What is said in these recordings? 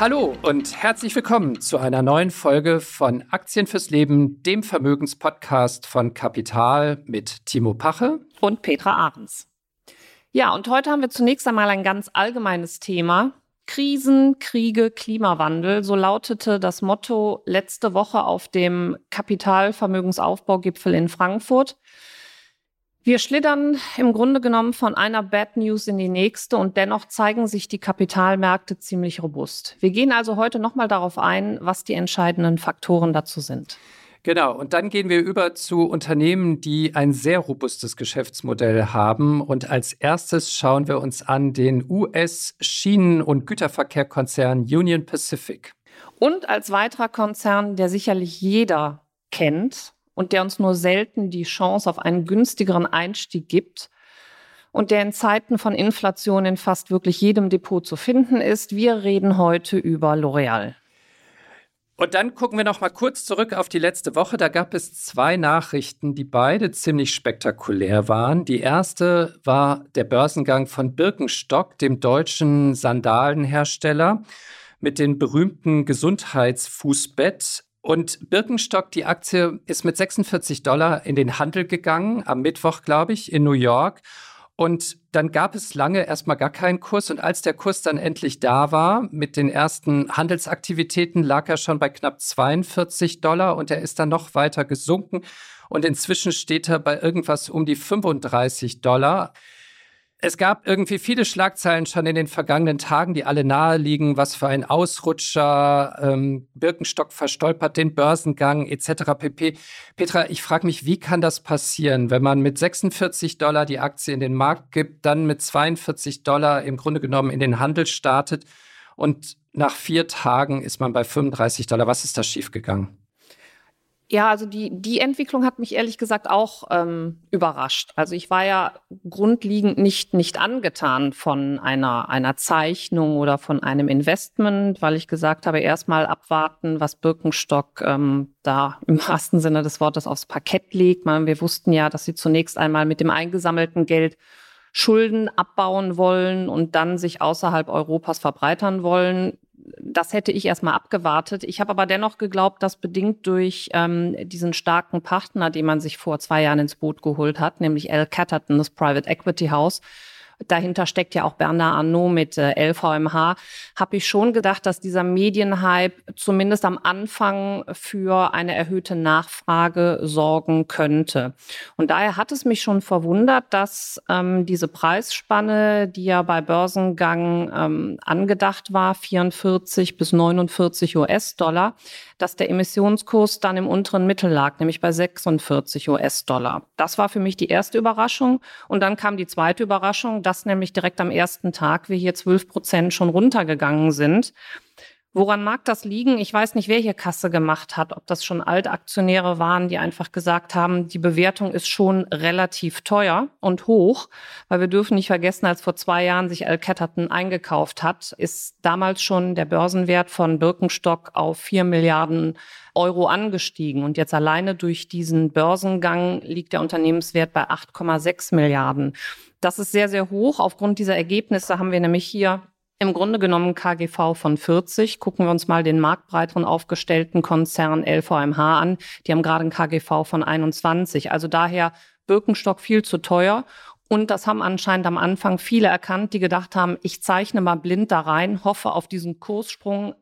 Hallo und herzlich willkommen zu einer neuen Folge von Aktien fürs Leben, dem Vermögenspodcast von Kapital mit Timo Pache und Petra Ahrens. Ja, und heute haben wir zunächst einmal ein ganz allgemeines Thema. Krisen, Kriege, Klimawandel, so lautete das Motto letzte Woche auf dem Kapitalvermögensaufbaugipfel in Frankfurt. Wir schlittern im Grunde genommen von einer Bad News in die nächste und dennoch zeigen sich die Kapitalmärkte ziemlich robust. Wir gehen also heute nochmal darauf ein, was die entscheidenden Faktoren dazu sind. Genau, und dann gehen wir über zu Unternehmen, die ein sehr robustes Geschäftsmodell haben. Und als erstes schauen wir uns an den US-Schienen- und Güterverkehrkonzern Union Pacific. Und als weiterer Konzern, der sicherlich jeder kennt, und der uns nur selten die Chance auf einen günstigeren Einstieg gibt und der in Zeiten von Inflation in fast wirklich jedem Depot zu finden ist. Wir reden heute über L'Oreal. Und dann gucken wir noch mal kurz zurück auf die letzte Woche. Da gab es zwei Nachrichten, die beide ziemlich spektakulär waren. Die erste war der Börsengang von Birkenstock, dem deutschen Sandalenhersteller, mit dem berühmten Gesundheitsfußbett und Birkenstock, die Aktie ist mit 46 Dollar in den Handel gegangen, am Mittwoch, glaube ich, in New York. Und dann gab es lange erstmal gar keinen Kurs. Und als der Kurs dann endlich da war, mit den ersten Handelsaktivitäten, lag er schon bei knapp 42 Dollar und er ist dann noch weiter gesunken. Und inzwischen steht er bei irgendwas um die 35 Dollar. Es gab irgendwie viele Schlagzeilen schon in den vergangenen Tagen, die alle naheliegen, was für ein Ausrutscher, ähm, Birkenstock verstolpert den Börsengang etc. pp. Petra, ich frage mich, wie kann das passieren, wenn man mit 46 Dollar die Aktie in den Markt gibt, dann mit 42 Dollar im Grunde genommen in den Handel startet und nach vier Tagen ist man bei 35 Dollar. Was ist da schiefgegangen? Ja, also die, die Entwicklung hat mich ehrlich gesagt auch ähm, überrascht. Also ich war ja grundlegend nicht, nicht angetan von einer, einer Zeichnung oder von einem Investment, weil ich gesagt habe, erstmal abwarten, was Birkenstock ähm, da im wahrsten Sinne des Wortes aufs Parkett legt. Man, wir wussten ja, dass sie zunächst einmal mit dem eingesammelten Geld Schulden abbauen wollen und dann sich außerhalb Europas verbreitern wollen das hätte ich erstmal abgewartet. Ich habe aber dennoch geglaubt, dass bedingt durch ähm, diesen starken Partner, den man sich vor zwei Jahren ins Boot geholt hat, nämlich L. Catterton, das Private Equity House, dahinter steckt ja auch Bernard Arnault mit äh, LVMH, habe ich schon gedacht, dass dieser Medienhype zumindest am Anfang für eine erhöhte Nachfrage sorgen könnte. Und daher hat es mich schon verwundert, dass ähm, diese Preisspanne, die ja bei Börsengang ähm, angedacht war, 44 bis 49 US-Dollar, dass der Emissionskurs dann im unteren Mittel lag, nämlich bei 46 US-Dollar. Das war für mich die erste Überraschung. Und dann kam die zweite Überraschung, dass nämlich direkt am ersten Tag wir hier 12 Prozent schon runtergegangen sind. Woran mag das liegen? Ich weiß nicht, wer hier Kasse gemacht hat, ob das schon Altaktionäre waren, die einfach gesagt haben, die Bewertung ist schon relativ teuer und hoch, weil wir dürfen nicht vergessen, als vor zwei Jahren sich Al Catterton eingekauft hat, ist damals schon der Börsenwert von Birkenstock auf vier Milliarden Euro angestiegen. Und jetzt alleine durch diesen Börsengang liegt der Unternehmenswert bei 8,6 Milliarden. Das ist sehr, sehr hoch. Aufgrund dieser Ergebnisse haben wir nämlich hier im Grunde genommen KGV von 40. Gucken wir uns mal den marktbreiteren aufgestellten Konzern LVMH an. Die haben gerade ein KGV von 21. Also daher Birkenstock viel zu teuer. Und das haben anscheinend am Anfang viele erkannt, die gedacht haben, ich zeichne mal blind da rein, hoffe auf diesen Kurssprung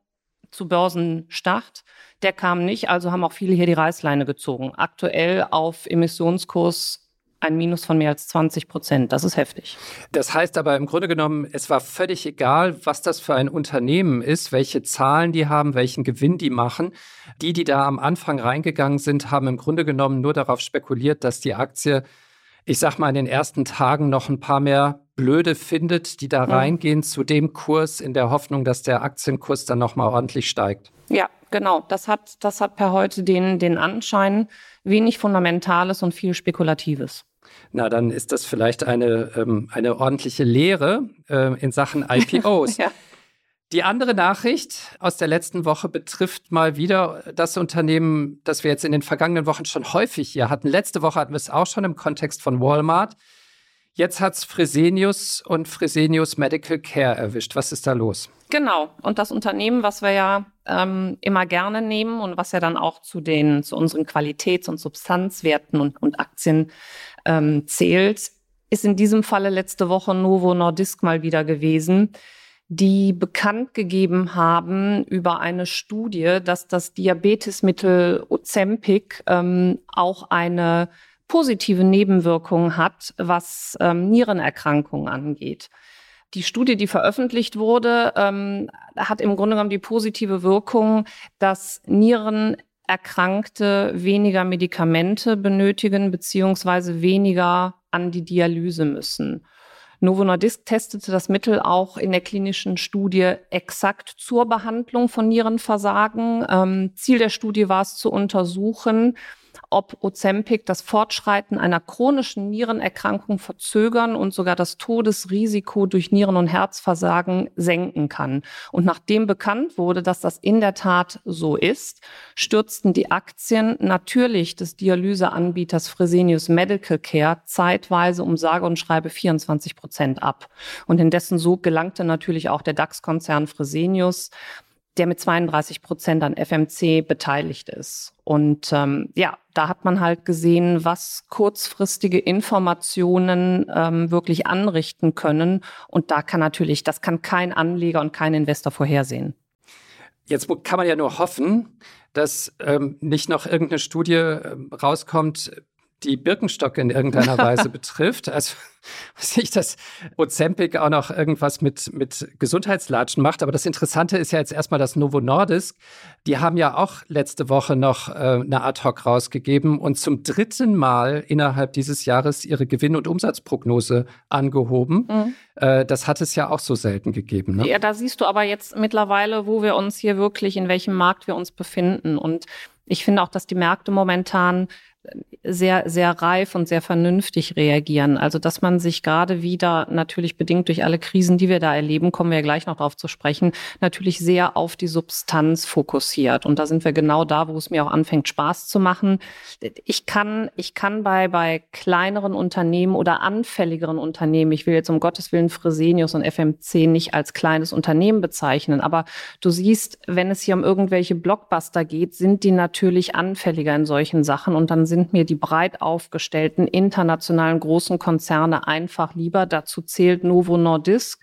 zu Börsenstart. Der kam nicht, also haben auch viele hier die Reißleine gezogen. Aktuell auf Emissionskurs ein Minus von mehr als 20 Prozent. Das ist heftig. Das heißt aber im Grunde genommen, es war völlig egal, was das für ein Unternehmen ist, welche Zahlen die haben, welchen Gewinn die machen. Die, die da am Anfang reingegangen sind, haben im Grunde genommen nur darauf spekuliert, dass die Aktie, ich sag mal, in den ersten Tagen noch ein paar mehr blöde findet, die da reingehen zu dem Kurs in der Hoffnung, dass der Aktienkurs dann nochmal ordentlich steigt. Ja, genau. Das hat, das hat per heute den, den Anschein wenig Fundamentales und viel Spekulatives. Na, dann ist das vielleicht eine, ähm, eine ordentliche Lehre äh, in Sachen IPOs. ja. Die andere Nachricht aus der letzten Woche betrifft mal wieder das Unternehmen, das wir jetzt in den vergangenen Wochen schon häufig hier hatten. Letzte Woche hatten wir es auch schon im Kontext von Walmart. Jetzt hat es Fresenius und Fresenius Medical Care erwischt. Was ist da los? Genau. Und das Unternehmen, was wir ja ähm, immer gerne nehmen und was ja dann auch zu den zu unseren Qualitäts- und Substanzwerten und, und Aktien ähm, zählt, ist in diesem Falle letzte Woche Novo Nordisk mal wieder gewesen die bekannt gegeben haben über eine Studie, dass das Diabetesmittel Ozempic ähm, auch eine positive Nebenwirkung hat, was ähm, Nierenerkrankungen angeht. Die Studie, die veröffentlicht wurde, ähm, hat im Grunde genommen die positive Wirkung, dass Nierenerkrankte weniger Medikamente benötigen beziehungsweise weniger an die Dialyse müssen. Novo Nordisk testete das Mittel auch in der klinischen Studie exakt zur Behandlung von Nierenversagen. Ähm, Ziel der Studie war es zu untersuchen, ob Ozempic das Fortschreiten einer chronischen Nierenerkrankung verzögern und sogar das Todesrisiko durch Nieren- und Herzversagen senken kann. Und nachdem bekannt wurde, dass das in der Tat so ist, stürzten die Aktien natürlich des Dialyseanbieters Fresenius Medical Care zeitweise um sage und schreibe 24 Prozent ab. Und in dessen Sog gelangte natürlich auch der DAX-Konzern Fresenius der mit 32 Prozent an FMC beteiligt ist. Und ähm, ja, da hat man halt gesehen, was kurzfristige Informationen ähm, wirklich anrichten können. Und da kann natürlich, das kann kein Anleger und kein Investor vorhersehen. Jetzt kann man ja nur hoffen, dass ähm, nicht noch irgendeine Studie äh, rauskommt, die Birkenstock in irgendeiner Weise betrifft. Also weiß nicht, dass Ozempic auch noch irgendwas mit, mit Gesundheitslatschen macht. Aber das Interessante ist ja jetzt erstmal das Novo Nordisk. Die haben ja auch letzte Woche noch äh, eine Ad-Hoc rausgegeben und zum dritten Mal innerhalb dieses Jahres ihre Gewinn- und Umsatzprognose angehoben. Mhm. Äh, das hat es ja auch so selten gegeben. Ne? Ja, da siehst du aber jetzt mittlerweile, wo wir uns hier wirklich, in welchem Markt wir uns befinden. Und ich finde auch, dass die Märkte momentan sehr, sehr reif und sehr vernünftig reagieren. Also, dass man sich gerade wieder natürlich bedingt durch alle Krisen, die wir da erleben, kommen wir ja gleich noch darauf zu sprechen, natürlich sehr auf die Substanz fokussiert. Und da sind wir genau da, wo es mir auch anfängt, Spaß zu machen. Ich kann, ich kann bei, bei kleineren Unternehmen oder anfälligeren Unternehmen, ich will jetzt um Gottes Willen Fresenius und FMC nicht als kleines Unternehmen bezeichnen, aber du siehst, wenn es hier um irgendwelche Blockbuster geht, sind die natürlich anfälliger in solchen Sachen und dann sind sind mir die breit aufgestellten internationalen großen Konzerne einfach lieber. Dazu zählt Novo Nordisk.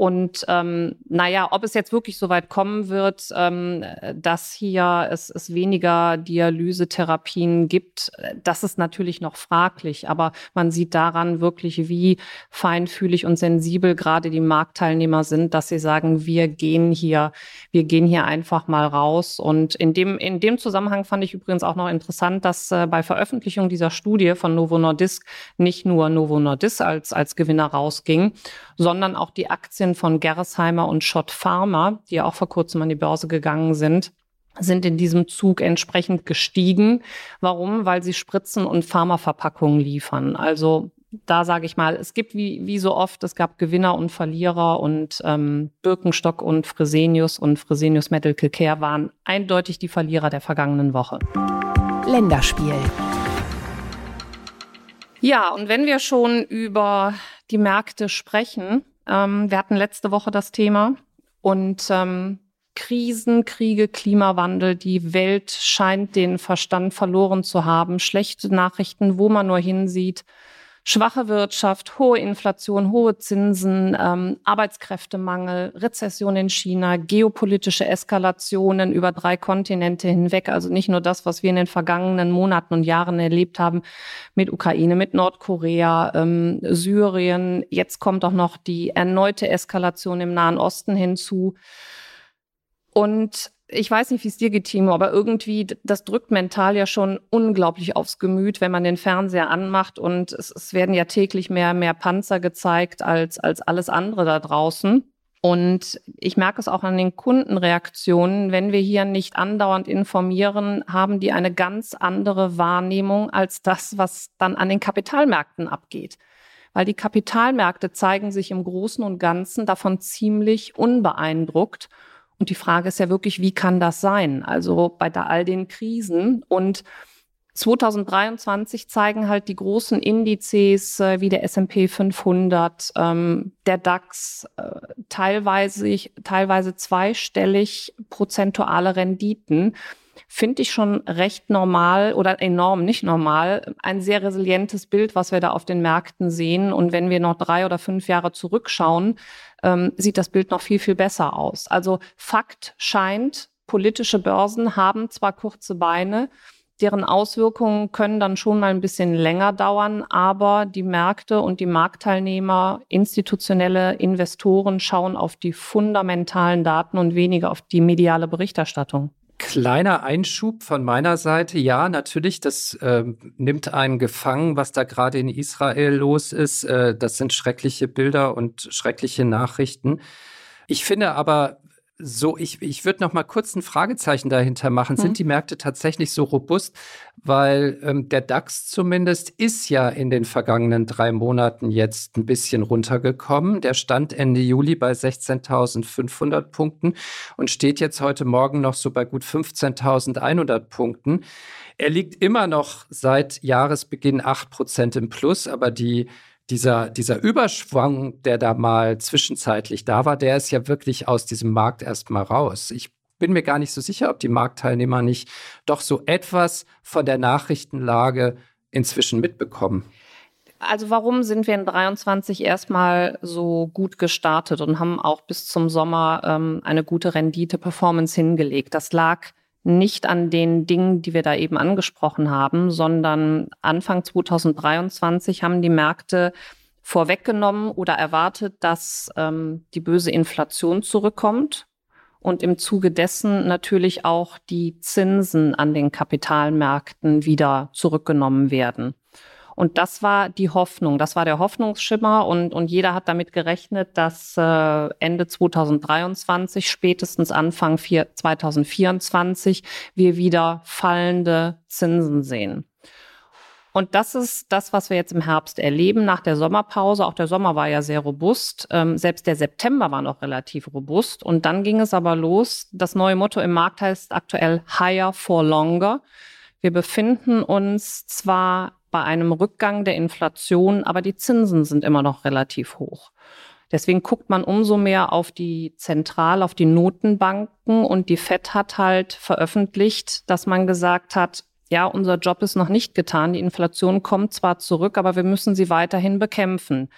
Und ähm, naja, ob es jetzt wirklich so weit kommen wird, ähm, dass hier es, es weniger Dialysetherapien gibt, das ist natürlich noch fraglich. Aber man sieht daran wirklich, wie feinfühlig und sensibel gerade die Marktteilnehmer sind, dass sie sagen, wir gehen hier, wir gehen hier einfach mal raus. Und in dem, in dem Zusammenhang fand ich übrigens auch noch interessant, dass äh, bei Veröffentlichung dieser Studie von Novo Nordisk nicht nur Novo Nordisk als, als Gewinner rausging, sondern auch die Aktien von Gerresheimer und Schott Pharma, die ja auch vor kurzem an die Börse gegangen sind, sind in diesem Zug entsprechend gestiegen. Warum? Weil sie Spritzen und Pharmaverpackungen liefern. Also da sage ich mal, es gibt wie, wie so oft, es gab Gewinner und Verlierer und ähm, Birkenstock und Fresenius und Fresenius Medical Care waren eindeutig die Verlierer der vergangenen Woche. Länderspiel. Ja, und wenn wir schon über die Märkte sprechen, ähm, wir hatten letzte Woche das Thema. Und ähm, Krisen, Kriege, Klimawandel, die Welt scheint den Verstand verloren zu haben. Schlechte Nachrichten, wo man nur hinsieht schwache Wirtschaft, hohe Inflation, hohe Zinsen, ähm, Arbeitskräftemangel, Rezession in China, geopolitische Eskalationen über drei Kontinente hinweg. Also nicht nur das, was wir in den vergangenen Monaten und Jahren erlebt haben mit Ukraine, mit Nordkorea, ähm, Syrien. Jetzt kommt auch noch die erneute Eskalation im Nahen Osten hinzu. Und ich weiß nicht, wie es dir geht, Timo, aber irgendwie, das drückt mental ja schon unglaublich aufs Gemüt, wenn man den Fernseher anmacht und es, es werden ja täglich mehr, mehr Panzer gezeigt als, als alles andere da draußen. Und ich merke es auch an den Kundenreaktionen. Wenn wir hier nicht andauernd informieren, haben die eine ganz andere Wahrnehmung als das, was dann an den Kapitalmärkten abgeht. Weil die Kapitalmärkte zeigen sich im Großen und Ganzen davon ziemlich unbeeindruckt. Und die Frage ist ja wirklich, wie kann das sein? Also bei all den Krisen und 2023 zeigen halt die großen Indizes äh, wie der S&P 500, ähm, der DAX, äh, teilweise, teilweise zweistellig prozentuale Renditen. Finde ich schon recht normal oder enorm nicht normal. Ein sehr resilientes Bild, was wir da auf den Märkten sehen. Und wenn wir noch drei oder fünf Jahre zurückschauen, ähm, sieht das Bild noch viel, viel besser aus. Also Fakt scheint, politische Börsen haben zwar kurze Beine, deren Auswirkungen können dann schon mal ein bisschen länger dauern, aber die Märkte und die Marktteilnehmer, institutionelle Investoren schauen auf die fundamentalen Daten und weniger auf die mediale Berichterstattung. Kleiner Einschub von meiner Seite. Ja, natürlich, das äh, nimmt einen gefangen, was da gerade in Israel los ist. Äh, das sind schreckliche Bilder und schreckliche Nachrichten. Ich finde aber, so, ich, ich würde noch mal kurz ein Fragezeichen dahinter machen. Mhm. Sind die Märkte tatsächlich so robust? Weil ähm, der DAX zumindest ist ja in den vergangenen drei Monaten jetzt ein bisschen runtergekommen. Der stand Ende Juli bei 16.500 Punkten und steht jetzt heute Morgen noch so bei gut 15.100 Punkten. Er liegt immer noch seit Jahresbeginn 8 Prozent im Plus, aber die dieser, dieser Überschwang, der da mal zwischenzeitlich da war, der ist ja wirklich aus diesem Markt erstmal raus. Ich bin mir gar nicht so sicher, ob die Marktteilnehmer nicht doch so etwas von der Nachrichtenlage inzwischen mitbekommen. Also warum sind wir in 23 erstmal so gut gestartet und haben auch bis zum Sommer ähm, eine gute Rendite-Performance hingelegt? Das lag nicht an den Dingen, die wir da eben angesprochen haben, sondern Anfang 2023 haben die Märkte vorweggenommen oder erwartet, dass ähm, die böse Inflation zurückkommt und im Zuge dessen natürlich auch die Zinsen an den Kapitalmärkten wieder zurückgenommen werden. Und das war die Hoffnung, das war der Hoffnungsschimmer und, und jeder hat damit gerechnet, dass äh, Ende 2023, spätestens Anfang 4, 2024 wir wieder fallende Zinsen sehen. Und das ist das, was wir jetzt im Herbst erleben nach der Sommerpause. Auch der Sommer war ja sehr robust. Ähm, selbst der September war noch relativ robust. Und dann ging es aber los. Das neue Motto im Markt heißt aktuell Higher for Longer. Wir befinden uns zwar bei einem Rückgang der Inflation, aber die Zinsen sind immer noch relativ hoch. Deswegen guckt man umso mehr auf die Zentral, auf die Notenbanken und die FED hat halt veröffentlicht, dass man gesagt hat, ja, unser Job ist noch nicht getan. Die Inflation kommt zwar zurück, aber wir müssen sie weiterhin bekämpfen.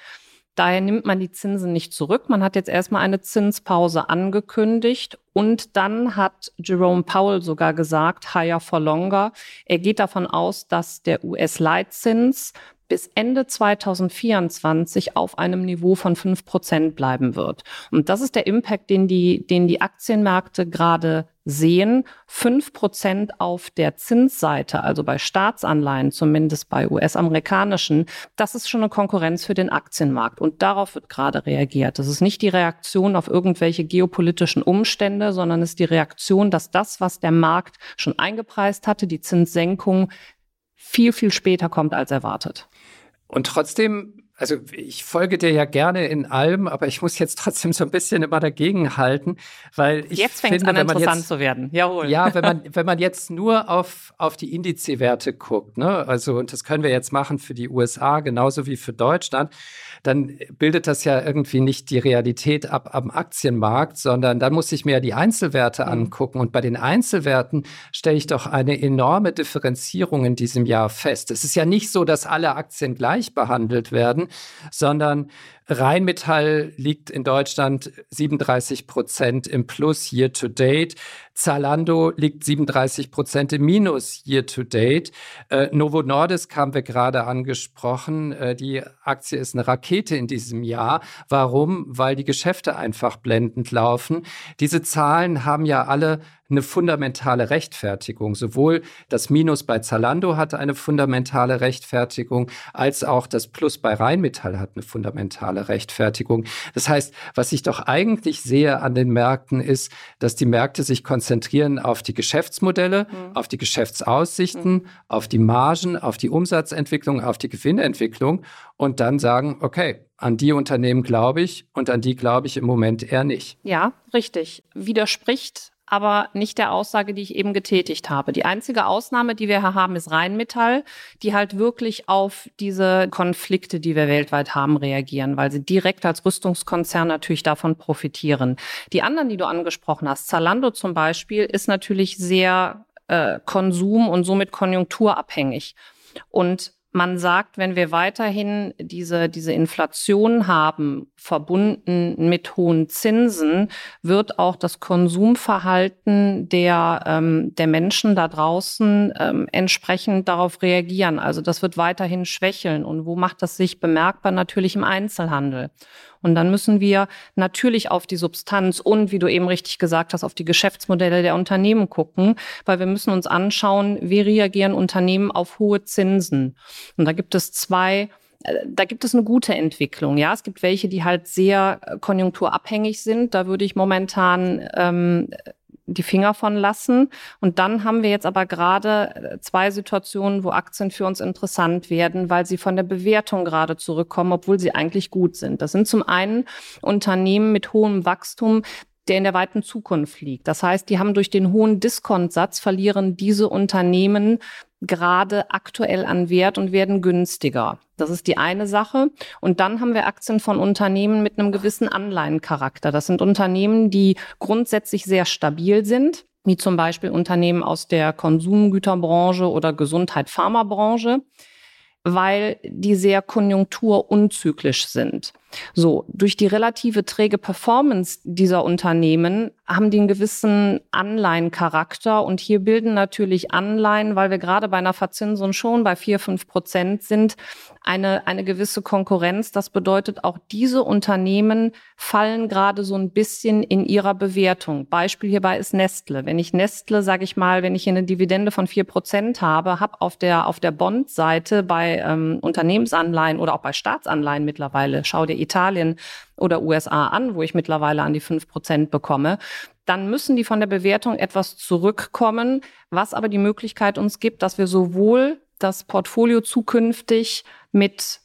Daher nimmt man die Zinsen nicht zurück. Man hat jetzt erstmal eine Zinspause angekündigt und dann hat Jerome Powell sogar gesagt, higher for longer. Er geht davon aus, dass der US-Leitzins bis Ende 2024 auf einem Niveau von fünf Prozent bleiben wird. Und das ist der Impact, den die, den die Aktienmärkte gerade sehen. Fünf Prozent auf der Zinsseite, also bei Staatsanleihen, zumindest bei US-amerikanischen, das ist schon eine Konkurrenz für den Aktienmarkt. Und darauf wird gerade reagiert. Das ist nicht die Reaktion auf irgendwelche geopolitischen Umstände, sondern ist die Reaktion, dass das, was der Markt schon eingepreist hatte, die Zinssenkung, viel, viel später kommt als erwartet. Und trotzdem also ich folge dir ja gerne in allem, aber ich muss jetzt trotzdem so ein bisschen immer dagegen halten, weil ich jetzt fängt finde, an interessant jetzt, zu werden. Jawohl. Ja, wenn man wenn man jetzt nur auf auf die Indizewerte guckt, ne, also und das können wir jetzt machen für die USA genauso wie für Deutschland, dann bildet das ja irgendwie nicht die Realität ab am Aktienmarkt, sondern dann muss ich mir die Einzelwerte mhm. angucken. Und bei den Einzelwerten stelle ich doch eine enorme Differenzierung in diesem Jahr fest. Es ist ja nicht so, dass alle Aktien gleich behandelt werden, sondern Rheinmetall liegt in Deutschland 37 Prozent im Plus year to date. Zalando liegt 37 Prozent im Minus year to date. Äh, Novo Nordisk haben wir gerade angesprochen. Äh, die Aktie ist eine Rakete in diesem Jahr. Warum? Weil die Geschäfte einfach blendend laufen. Diese Zahlen haben ja alle eine fundamentale Rechtfertigung. Sowohl das Minus bei Zalando hatte eine fundamentale Rechtfertigung, als auch das Plus bei Rheinmetall hat eine fundamentale Rechtfertigung. Das heißt, was ich doch eigentlich sehe an den Märkten ist, dass die Märkte sich konzentrieren auf die Geschäftsmodelle, mhm. auf die Geschäftsaussichten, mhm. auf die Margen, auf die Umsatzentwicklung, auf die Gewinnentwicklung und dann sagen, okay, an die Unternehmen glaube ich und an die glaube ich im Moment eher nicht. Ja, richtig. Widerspricht aber nicht der Aussage, die ich eben getätigt habe. Die einzige Ausnahme, die wir hier haben, ist Rheinmetall, die halt wirklich auf diese Konflikte, die wir weltweit haben, reagieren, weil sie direkt als Rüstungskonzern natürlich davon profitieren. Die anderen, die du angesprochen hast, Zalando zum Beispiel, ist natürlich sehr äh, konsum- und somit konjunkturabhängig. Und man sagt, wenn wir weiterhin diese, diese Inflation haben, verbunden mit hohen Zinsen, wird auch das Konsumverhalten der, ähm, der Menschen da draußen ähm, entsprechend darauf reagieren. Also das wird weiterhin schwächeln. Und wo macht das sich bemerkbar? Natürlich im Einzelhandel. Und dann müssen wir natürlich auf die Substanz und, wie du eben richtig gesagt hast, auf die Geschäftsmodelle der Unternehmen gucken, weil wir müssen uns anschauen, wie reagieren Unternehmen auf hohe Zinsen. Und da gibt es zwei äh, da gibt es eine gute Entwicklung. Ja, es gibt welche, die halt sehr konjunkturabhängig sind. Da würde ich momentan ähm, die Finger von lassen. Und dann haben wir jetzt aber gerade äh, zwei Situationen, wo Aktien für uns interessant werden, weil sie von der Bewertung gerade zurückkommen, obwohl sie eigentlich gut sind. Das sind zum einen Unternehmen mit hohem Wachstum, der in der weiten Zukunft liegt. Das heißt, die haben durch den hohen Diskontsatz verlieren diese Unternehmen gerade aktuell an Wert und werden günstiger. Das ist die eine Sache. Und dann haben wir Aktien von Unternehmen mit einem gewissen Anleihencharakter. Das sind Unternehmen, die grundsätzlich sehr stabil sind, wie zum Beispiel Unternehmen aus der Konsumgüterbranche oder Gesundheit-Pharmabranche weil die sehr konjunkturunzyklisch sind. So, durch die relative träge Performance dieser Unternehmen haben die einen gewissen Anleihencharakter und hier bilden natürlich Anleihen, weil wir gerade bei einer Verzinsung schon bei vier fünf Prozent sind, eine, eine gewisse Konkurrenz. Das bedeutet, auch diese Unternehmen fallen gerade so ein bisschen in ihrer Bewertung. Beispiel hierbei ist Nestle. Wenn ich Nestle, sage ich mal, wenn ich hier eine Dividende von vier Prozent habe, habe auf der, auf der Bond-Seite bei ähm, Unternehmensanleihen oder auch bei Staatsanleihen mittlerweile, schau dir Italien oder USA an, wo ich mittlerweile an die fünf Prozent bekomme, dann müssen die von der Bewertung etwas zurückkommen, was aber die Möglichkeit uns gibt, dass wir sowohl das Portfolio zukünftig mit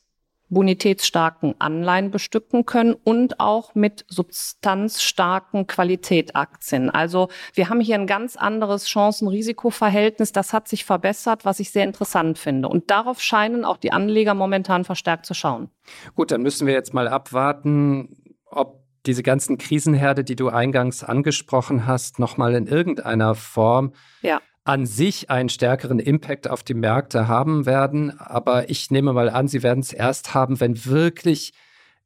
bonitätsstarken Anleihen bestücken können und auch mit substanzstarken Qualitätaktien. Also wir haben hier ein ganz anderes Chancen-Risiko-Verhältnis. Das hat sich verbessert, was ich sehr interessant finde. Und darauf scheinen auch die Anleger momentan verstärkt zu schauen. Gut, dann müssen wir jetzt mal abwarten, ob diese ganzen Krisenherde, die du eingangs angesprochen hast, nochmal in irgendeiner Form ja an sich einen stärkeren Impact auf die Märkte haben werden. Aber ich nehme mal an, sie werden es erst haben, wenn wirklich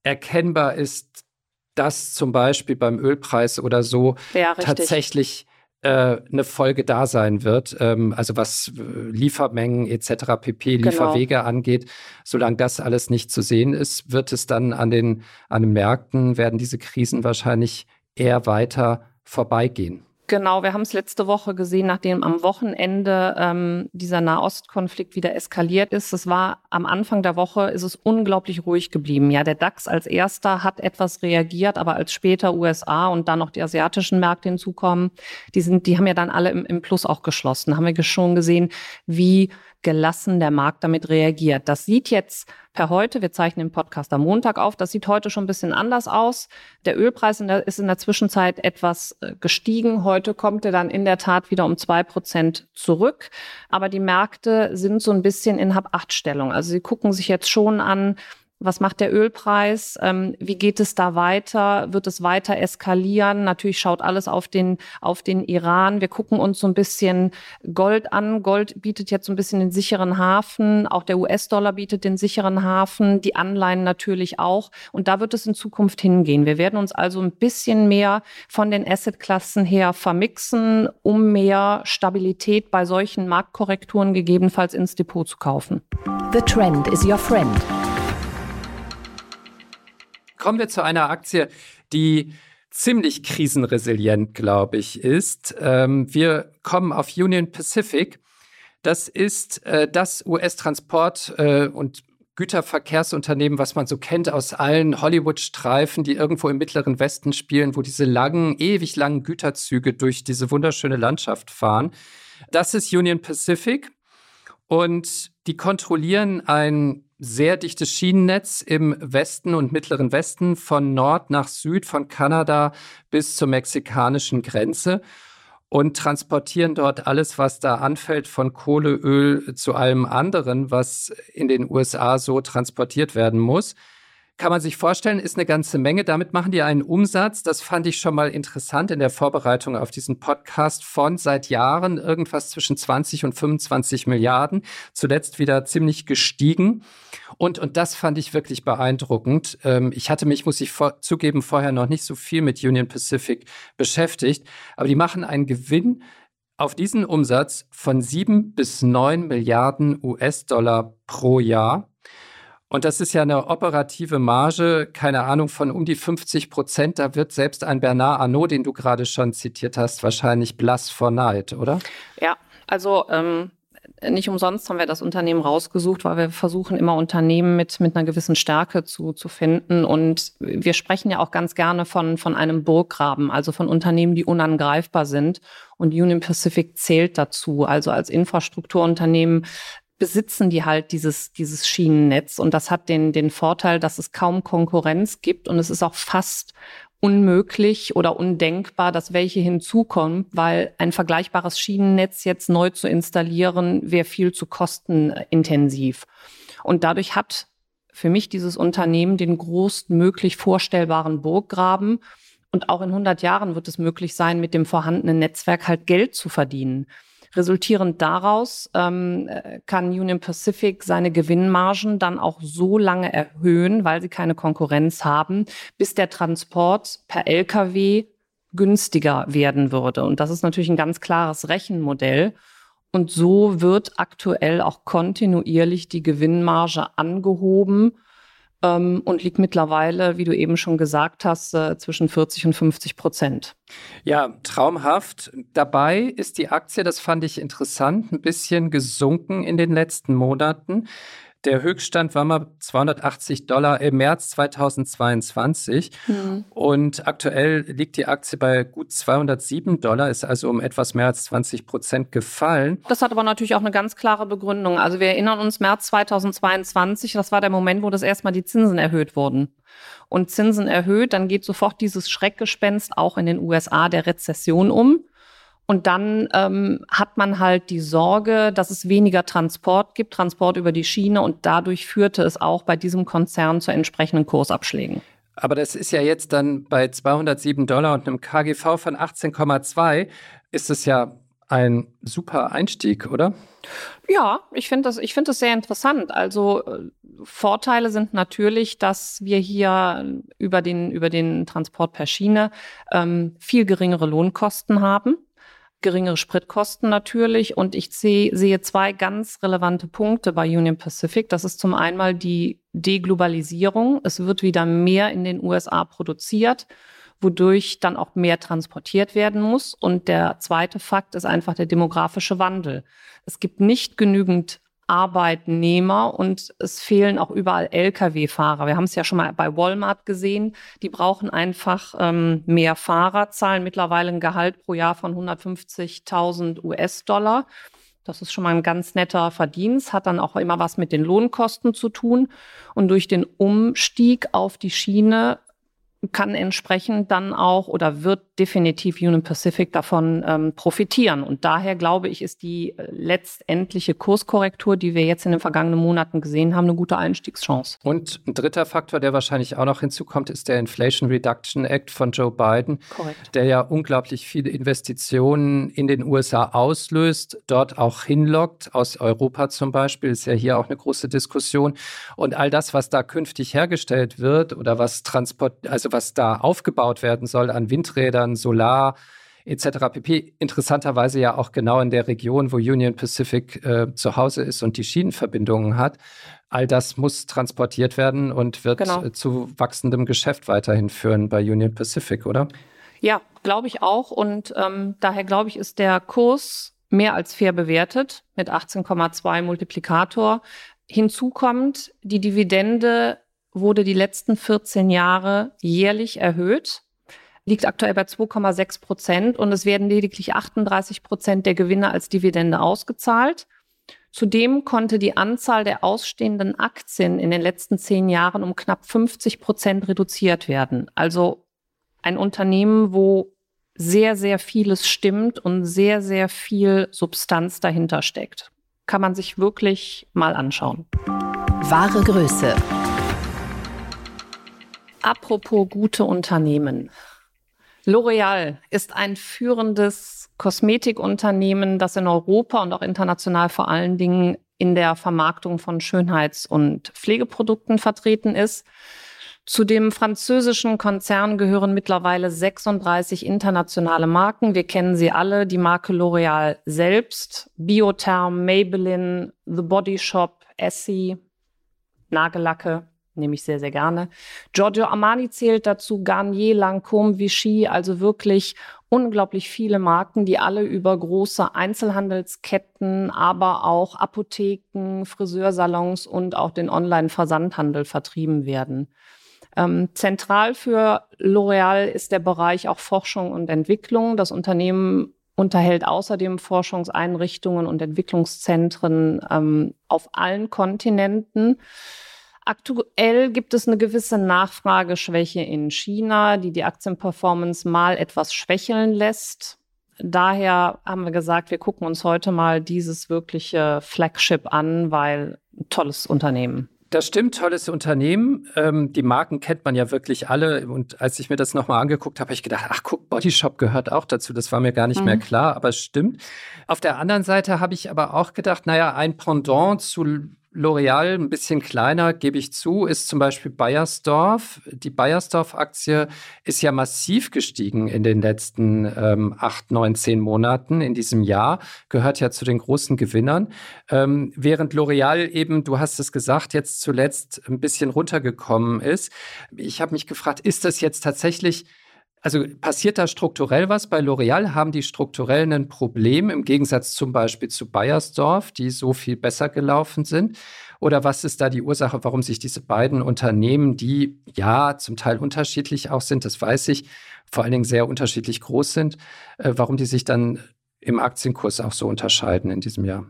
erkennbar ist, dass zum Beispiel beim Ölpreis oder so ja, tatsächlich äh, eine Folge da sein wird. Ähm, also was äh, Liefermengen etc. pp, genau. Lieferwege genau. angeht. Solange das alles nicht zu sehen ist, wird es dann an den, an den Märkten, werden diese Krisen wahrscheinlich eher weiter vorbeigehen. Genau, wir haben es letzte Woche gesehen, nachdem am Wochenende ähm, dieser Nahostkonflikt wieder eskaliert ist. Es war am Anfang der Woche ist es unglaublich ruhig geblieben. Ja, der DAX als erster hat etwas reagiert, aber als später USA und dann noch die asiatischen Märkte hinzukommen, die sind, die haben ja dann alle im, im Plus auch geschlossen. Haben wir schon gesehen, wie gelassen der Markt damit reagiert. Das sieht jetzt per heute, wir zeichnen den Podcast am Montag auf, das sieht heute schon ein bisschen anders aus. Der Ölpreis in der, ist in der Zwischenzeit etwas äh, gestiegen. Heute kommt er dann in der Tat wieder um zwei Prozent zurück. Aber die Märkte sind so ein bisschen in Hab-Acht-Stellung. Also sie gucken sich jetzt schon an, Was macht der Ölpreis? Ähm, wie geht es da weiter? Wird es weiter eskalieren? Natürlich schaut alles auf den, auf den Iran. Wir gucken uns so ein bisschen Gold an. Gold bietet jetzt so ein bisschen den sicheren Hafen. Auch der US-Dollar bietet den sicheren Hafen. Die Anleihen natürlich auch. Und da wird es in Zukunft hingehen. Wir werden uns also ein bisschen mehr von den Assetklassen her vermixen, um mehr Stabilität bei solchen Marktkorrekturen gegebenenfalls ins Depot zu kaufen. The trend is your friend. Kommen wir zu einer Aktie, die ziemlich krisenresilient, glaube ich, ist. Ähm, wir kommen auf Union Pacific. Das ist äh, das US-Transport- äh, und Güterverkehrsunternehmen, was man so kennt aus allen Hollywood-Streifen, die irgendwo im Mittleren Westen spielen, wo diese langen, ewig langen Güterzüge durch diese wunderschöne Landschaft fahren. Das ist Union Pacific und die kontrollieren ein sehr dichtes Schienennetz im Westen und Mittleren Westen von Nord nach Süd, von Kanada bis zur mexikanischen Grenze und transportieren dort alles, was da anfällt, von Kohle, Öl zu allem anderen, was in den USA so transportiert werden muss kann man sich vorstellen, ist eine ganze Menge. Damit machen die einen Umsatz. Das fand ich schon mal interessant in der Vorbereitung auf diesen Podcast von seit Jahren irgendwas zwischen 20 und 25 Milliarden. Zuletzt wieder ziemlich gestiegen. Und, und das fand ich wirklich beeindruckend. Ähm, ich hatte mich, muss ich vor, zugeben, vorher noch nicht so viel mit Union Pacific beschäftigt. Aber die machen einen Gewinn auf diesen Umsatz von sieben bis neun Milliarden US-Dollar pro Jahr. Und das ist ja eine operative Marge, keine Ahnung, von um die 50 Prozent. Da wird selbst ein Bernard Arnault, den du gerade schon zitiert hast, wahrscheinlich blass vor Neid, oder? Ja, also ähm, nicht umsonst haben wir das Unternehmen rausgesucht, weil wir versuchen immer Unternehmen mit, mit einer gewissen Stärke zu, zu finden. Und wir sprechen ja auch ganz gerne von, von einem Burggraben, also von Unternehmen, die unangreifbar sind. Und Union Pacific zählt dazu. Also als Infrastrukturunternehmen besitzen die halt dieses, dieses Schienennetz. Und das hat den, den Vorteil, dass es kaum Konkurrenz gibt und es ist auch fast unmöglich oder undenkbar, dass welche hinzukommen, weil ein vergleichbares Schienennetz jetzt neu zu installieren, wäre viel zu kostenintensiv. Und dadurch hat für mich dieses Unternehmen den größtmöglich vorstellbaren Burggraben. Und auch in 100 Jahren wird es möglich sein, mit dem vorhandenen Netzwerk halt Geld zu verdienen. Resultierend daraus ähm, kann Union Pacific seine Gewinnmargen dann auch so lange erhöhen, weil sie keine Konkurrenz haben, bis der Transport per Lkw günstiger werden würde. Und das ist natürlich ein ganz klares Rechenmodell. Und so wird aktuell auch kontinuierlich die Gewinnmarge angehoben und liegt mittlerweile, wie du eben schon gesagt hast, äh, zwischen 40 und 50 Prozent. Ja, traumhaft. Dabei ist die Aktie, das fand ich interessant, ein bisschen gesunken in den letzten Monaten. Der Höchststand war mal 280 Dollar im März 2022 mhm. und aktuell liegt die Aktie bei gut 207 Dollar, ist also um etwas mehr als 20 Prozent gefallen. Das hat aber natürlich auch eine ganz klare Begründung. Also wir erinnern uns März 2022, das war der Moment, wo das erstmal die Zinsen erhöht wurden. Und Zinsen erhöht, dann geht sofort dieses Schreckgespenst auch in den USA der Rezession um. Und dann ähm, hat man halt die Sorge, dass es weniger Transport gibt, Transport über die Schiene. Und dadurch führte es auch bei diesem Konzern zu entsprechenden Kursabschlägen. Aber das ist ja jetzt dann bei 207 Dollar und einem KGV von 18,2 ist es ja ein super Einstieg, oder? Ja, ich finde das, ich finde das sehr interessant. Also äh, Vorteile sind natürlich, dass wir hier über den, über den Transport per Schiene ähm, viel geringere Lohnkosten haben geringere Spritkosten natürlich. Und ich sehe, zwei ganz relevante Punkte bei Union Pacific. Das ist zum einen die Deglobalisierung. Es wird wieder mehr in den USA produziert, wodurch dann auch mehr transportiert werden muss. Und der zweite Fakt ist einfach der demografische Wandel. Es gibt nicht genügend Arbeitnehmer und es fehlen auch überall Lkw-Fahrer. Wir haben es ja schon mal bei Walmart gesehen. Die brauchen einfach ähm, mehr Fahrer, zahlen mittlerweile ein Gehalt pro Jahr von 150.000 US-Dollar. Das ist schon mal ein ganz netter Verdienst, hat dann auch immer was mit den Lohnkosten zu tun. Und durch den Umstieg auf die Schiene kann entsprechend dann auch oder wird definitiv Union Pacific davon ähm, profitieren. Und daher glaube ich, ist die äh, letztendliche Kurskorrektur, die wir jetzt in den vergangenen Monaten gesehen haben, eine gute Einstiegschance. Und ein dritter Faktor, der wahrscheinlich auch noch hinzukommt, ist der Inflation Reduction Act von Joe Biden, Korrekt. der ja unglaublich viele Investitionen in den USA auslöst, dort auch hinlockt, aus Europa zum Beispiel, ist ja hier auch eine große Diskussion. Und all das, was da künftig hergestellt wird oder was transport, also was da aufgebaut werden soll an Windrädern, Solar etc. pp. Interessanterweise ja auch genau in der Region, wo Union Pacific äh, zu Hause ist und die Schienenverbindungen hat. All das muss transportiert werden und wird genau. äh, zu wachsendem Geschäft weiterhin führen bei Union Pacific, oder? Ja, glaube ich auch. Und ähm, daher glaube ich, ist der Kurs mehr als fair bewertet mit 18,2 Multiplikator. Hinzu kommt, die Dividende wurde die letzten 14 Jahre jährlich erhöht, liegt aktuell bei 2,6 Prozent und es werden lediglich 38 Prozent der Gewinne als Dividende ausgezahlt. Zudem konnte die Anzahl der ausstehenden Aktien in den letzten zehn Jahren um knapp 50 Prozent reduziert werden. Also ein Unternehmen, wo sehr, sehr vieles stimmt und sehr, sehr viel Substanz dahinter steckt. Kann man sich wirklich mal anschauen. Wahre Größe. Apropos gute Unternehmen. L'Oreal ist ein führendes Kosmetikunternehmen, das in Europa und auch international vor allen Dingen in der Vermarktung von Schönheits- und Pflegeprodukten vertreten ist. Zu dem französischen Konzern gehören mittlerweile 36 internationale Marken. Wir kennen sie alle. Die Marke L'Oreal selbst, Biotherm, Maybelline, The Body Shop, Essie, Nagellacke, nehme ich sehr, sehr gerne. Giorgio Armani zählt dazu, Garnier, Lancôme, Vichy, also wirklich unglaublich viele Marken, die alle über große Einzelhandelsketten, aber auch Apotheken, Friseursalons und auch den Online-Versandhandel vertrieben werden. Ähm, zentral für L'Oreal ist der Bereich auch Forschung und Entwicklung. Das Unternehmen unterhält außerdem Forschungseinrichtungen und Entwicklungszentren ähm, auf allen Kontinenten. Aktuell gibt es eine gewisse Nachfrageschwäche in China, die die Aktienperformance mal etwas schwächeln lässt. Daher haben wir gesagt, wir gucken uns heute mal dieses wirkliche Flagship an, weil tolles Unternehmen. Das stimmt, tolles Unternehmen. Ähm, die Marken kennt man ja wirklich alle. Und als ich mir das nochmal angeguckt habe, habe ich gedacht, ach guck, Bodyshop gehört auch dazu. Das war mir gar nicht mhm. mehr klar, aber es stimmt. Auf der anderen Seite habe ich aber auch gedacht, naja, ein Pendant zu L'Oreal ein bisschen kleiner, gebe ich zu, ist zum Beispiel Bayersdorf. Die Bayersdorf-Aktie ist ja massiv gestiegen in den letzten ähm, acht, neun, zehn Monaten in diesem Jahr, gehört ja zu den großen Gewinnern. Ähm, während L'Oreal eben, du hast es gesagt, jetzt zuletzt ein bisschen runtergekommen ist. Ich habe mich gefragt, ist das jetzt tatsächlich also passiert da strukturell was? Bei L'Oreal haben die strukturell ein Problem im Gegensatz zum Beispiel zu Bayersdorf, die so viel besser gelaufen sind? Oder was ist da die Ursache, warum sich diese beiden Unternehmen, die ja zum Teil unterschiedlich auch sind, das weiß ich, vor allen Dingen sehr unterschiedlich groß sind, äh, warum die sich dann im Aktienkurs auch so unterscheiden in diesem Jahr?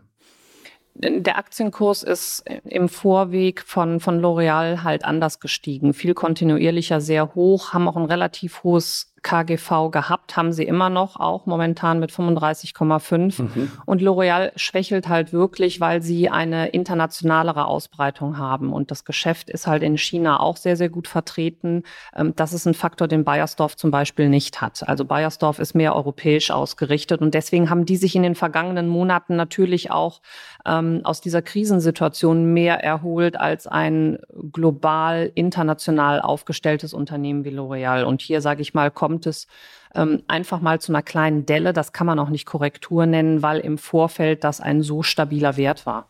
Der Aktienkurs ist im Vorweg von, von L'Oreal halt anders gestiegen, viel kontinuierlicher, sehr hoch, haben auch ein relativ hohes KGV gehabt, haben sie immer noch, auch momentan mit 35,5. Mhm. Und L'Oreal schwächelt halt wirklich, weil sie eine internationalere Ausbreitung haben. Und das Geschäft ist halt in China auch sehr, sehr gut vertreten. Ähm, das ist ein Faktor, den Bayersdorf zum Beispiel nicht hat. Also Bayersdorf ist mehr europäisch ausgerichtet. Und deswegen haben die sich in den vergangenen Monaten natürlich auch ähm, aus dieser Krisensituation mehr erholt als ein global, international aufgestelltes Unternehmen wie L'Oreal. Und hier, sage ich mal, kommt kommt es ähm, einfach mal zu einer kleinen Delle. Das kann man auch nicht Korrektur nennen, weil im Vorfeld das ein so stabiler Wert war.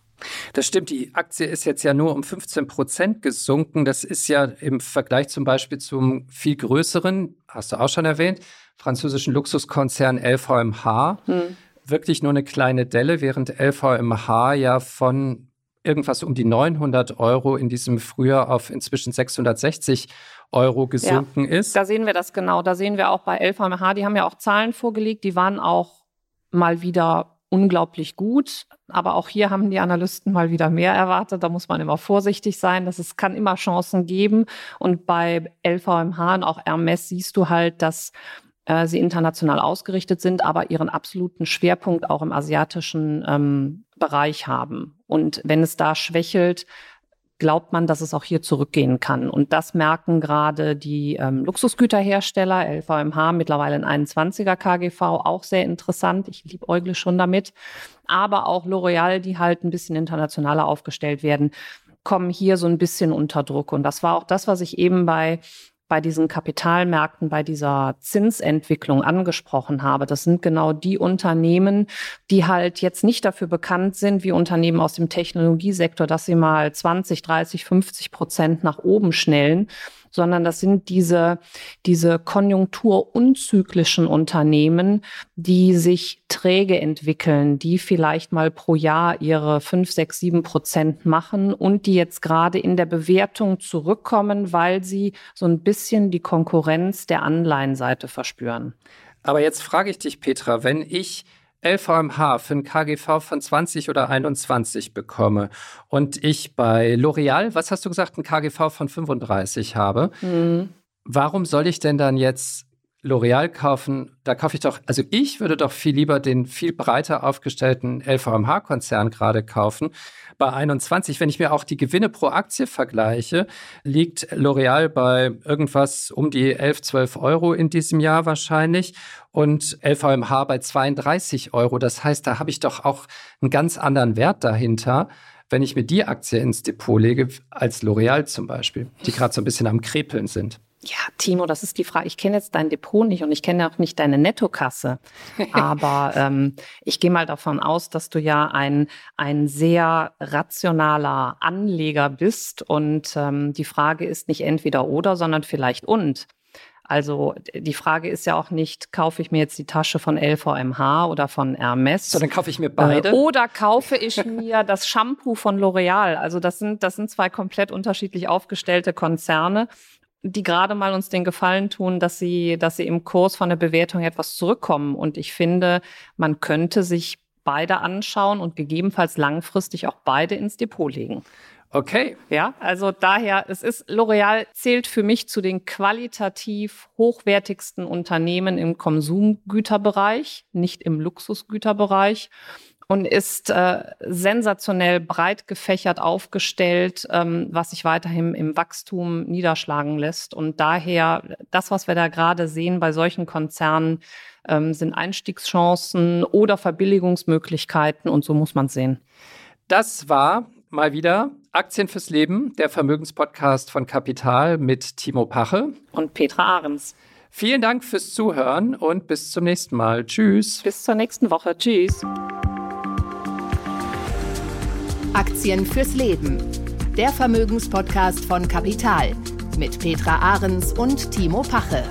Das stimmt, die Aktie ist jetzt ja nur um 15 Prozent gesunken. Das ist ja im Vergleich zum Beispiel zum viel größeren, hast du auch schon erwähnt, französischen Luxuskonzern LVMH. Hm. Wirklich nur eine kleine Delle, während LVMH ja von irgendwas um die 900 Euro in diesem Frühjahr auf inzwischen 660 Euro gesunken ja, ist. Da sehen wir das genau. Da sehen wir auch bei LVMH, die haben ja auch Zahlen vorgelegt, die waren auch mal wieder unglaublich gut. Aber auch hier haben die Analysten mal wieder mehr erwartet. Da muss man immer vorsichtig sein, dass es kann immer Chancen geben. Und bei LVMH und auch Hermes siehst du halt, dass äh, sie international ausgerichtet sind, aber ihren absoluten Schwerpunkt auch im asiatischen ähm, Bereich haben. Und wenn es da schwächelt, glaubt man, dass es auch hier zurückgehen kann. Und das merken gerade die ähm, Luxusgüterhersteller, LVMH, mittlerweile ein 21er KGV, auch sehr interessant. Ich liebäugle schon damit. Aber auch L'Oreal, die halt ein bisschen internationaler aufgestellt werden, kommen hier so ein bisschen unter Druck. Und das war auch das, was ich eben bei bei diesen Kapitalmärkten, bei dieser Zinsentwicklung angesprochen habe. Das sind genau die Unternehmen, die halt jetzt nicht dafür bekannt sind, wie Unternehmen aus dem Technologiesektor, dass sie mal 20, 30, 50 Prozent nach oben schnellen, sondern das sind diese, diese konjunkturunzyklischen Unternehmen, die sich träge entwickeln, die vielleicht mal pro Jahr ihre fünf, sechs, sieben Prozent machen und die jetzt gerade in der Bewertung zurückkommen, weil sie so ein bisschen die Konkurrenz der Anleihenseite verspüren. Aber jetzt frage ich dich, Petra, wenn ich LVMH für ein KGV von 20 oder 21 bekomme und ich bei L'Oreal, was hast du gesagt, ein KGV von 35 habe, mhm. warum soll ich denn dann jetzt L'Oreal kaufen? Da kaufe ich doch, also ich würde doch viel lieber den viel breiter aufgestellten LVMH-Konzern gerade kaufen, bei 21. Wenn ich mir auch die Gewinne pro Aktie vergleiche, liegt L'Oreal bei irgendwas um die 11, 12 Euro in diesem Jahr wahrscheinlich und LVMH bei 32 Euro. Das heißt, da habe ich doch auch einen ganz anderen Wert dahinter wenn ich mir die Aktie ins Depot lege, als L'Oreal zum Beispiel, die gerade so ein bisschen am Krepeln sind. Ja, Timo, das ist die Frage. Ich kenne jetzt dein Depot nicht und ich kenne auch nicht deine Nettokasse. Aber ähm, ich gehe mal davon aus, dass du ja ein, ein sehr rationaler Anleger bist. Und ähm, die Frage ist nicht entweder oder, sondern vielleicht und. Also die Frage ist ja auch nicht, kaufe ich mir jetzt die Tasche von LVMH oder von Hermes? Sondern kaufe ich mir beide. Äh, oder kaufe ich mir das Shampoo von L'Oreal? Also das sind, das sind zwei komplett unterschiedlich aufgestellte Konzerne die gerade mal uns den Gefallen tun, dass sie, dass sie im Kurs von der Bewertung etwas zurückkommen. Und ich finde, man könnte sich beide anschauen und gegebenenfalls langfristig auch beide ins Depot legen. Okay. Ja, also daher, es ist, L'Oreal zählt für mich zu den qualitativ hochwertigsten Unternehmen im Konsumgüterbereich, nicht im Luxusgüterbereich und ist äh, sensationell breit gefächert aufgestellt, ähm, was sich weiterhin im Wachstum niederschlagen lässt. Und daher, das, was wir da gerade sehen bei solchen Konzernen, ähm, sind Einstiegschancen oder Verbilligungsmöglichkeiten und so muss man sehen. Das war mal wieder Aktien fürs Leben, der Vermögenspodcast von Kapital mit Timo Pache und Petra Ahrens. Vielen Dank fürs Zuhören und bis zum nächsten Mal. Tschüss. Bis zur nächsten Woche. Tschüss. Aktien fürs Leben. Der Vermögenspodcast von Kapital mit Petra Ahrens und Timo Pache.